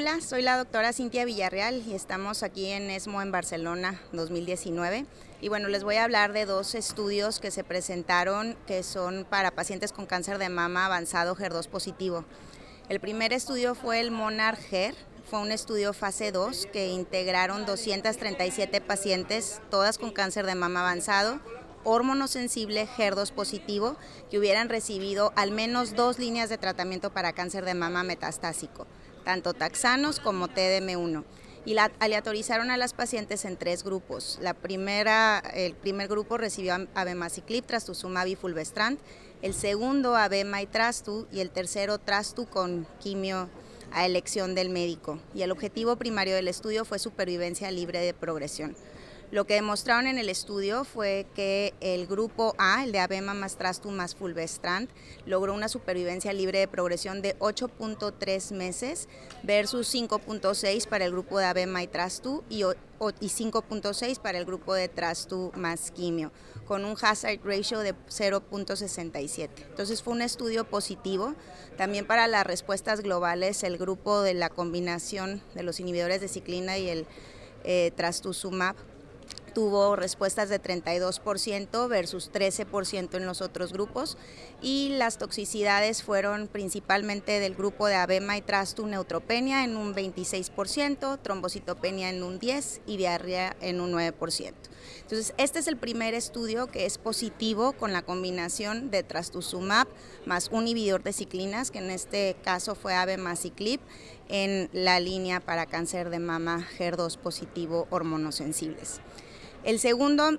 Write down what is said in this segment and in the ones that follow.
Hola, soy la doctora Cintia Villarreal y estamos aquí en ESMO en Barcelona 2019. Y bueno, les voy a hablar de dos estudios que se presentaron que son para pacientes con cáncer de mama avanzado HER2 positivo. El primer estudio fue el Monarch HER, fue un estudio fase 2 que integraron 237 pacientes, todas con cáncer de mama avanzado, hormonosensible HER2 positivo, que hubieran recibido al menos dos líneas de tratamiento para cáncer de mama metastásico tanto taxanos como TDM1 y aleatorizaron a las pacientes en tres grupos. La primera, el primer grupo recibió abemaciclib, trastuzumab y fulvestrant, el segundo abema y trastu y el tercero trastu con quimio a elección del médico. Y el objetivo primario del estudio fue supervivencia libre de progresión. Lo que demostraron en el estudio fue que el grupo A, el de Abema más Trastu más Fulvestrant, logró una supervivencia libre de progresión de 8.3 meses versus 5.6 para el grupo de Abema y Trastu y, 5.6 para el grupo de Trastu más quimio, con un hazard ratio de 0.67. Entonces fue un estudio positivo. También para las respuestas globales, el grupo de la combinación de los inhibidores de ciclina y el eh, trastuzumab tuvo respuestas de 32% versus 13% en los otros grupos y las toxicidades fueron principalmente del grupo de Abema y Trastu neutropenia en un 26%, trombocitopenia en un 10% y diarrea en un 9%. Entonces, este es el primer estudio que es positivo con la combinación de trastuzumab más un inhibidor de ciclinas, que en este caso fue abemaciclib, en la línea para cáncer de mama HER2 positivo hormonosensibles. El segundo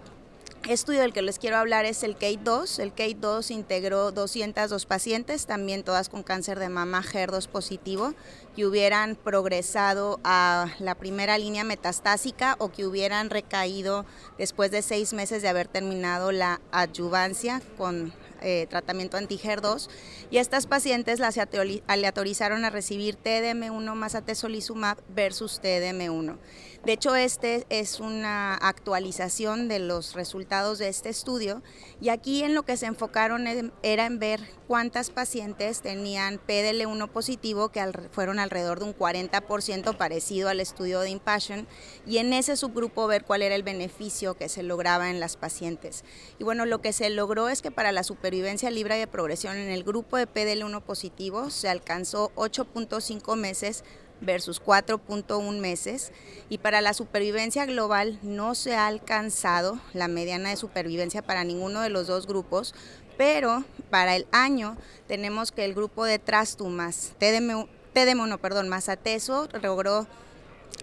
estudio del que les quiero hablar es el KATE2. El KATE2 integró 202 pacientes, también todas con cáncer de mama HER2 positivo, que hubieran progresado a la primera línea metastásica o que hubieran recaído después de seis meses de haber terminado la adyuvancia con eh, tratamiento anti-HER2 y estas pacientes las aleatorizaron a recibir TDM1 más atezolizumab versus TDM1. De hecho, este es una actualización de los resultados de este estudio y aquí en lo que se enfocaron era en ver cuántas pacientes tenían PDL1 positivo, que fueron alrededor de un 40% parecido al estudio de Impassion, y en ese subgrupo ver cuál era el beneficio que se lograba en las pacientes. Y bueno, lo que se logró es que para la supervivencia libre de progresión en el grupo de PDL1 positivo se alcanzó 8.5 meses versus 4.1 meses. Y para la supervivencia global no se ha alcanzado la mediana de supervivencia para ninguno de los dos grupos, pero para el año tenemos que el grupo de Trastumas, TDM, perdón, más Ateso logró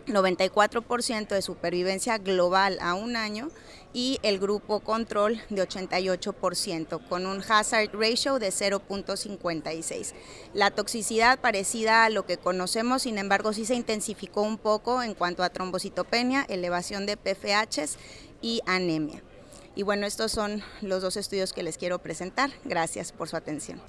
94% de supervivencia global a un año y el grupo control de 88%, con un hazard ratio de 0.56. La toxicidad parecida a lo que conocemos, sin embargo, sí se intensificó un poco en cuanto a trombocitopenia, elevación de PFHs y anemia. Y bueno, estos son los dos estudios que les quiero presentar. Gracias por su atención.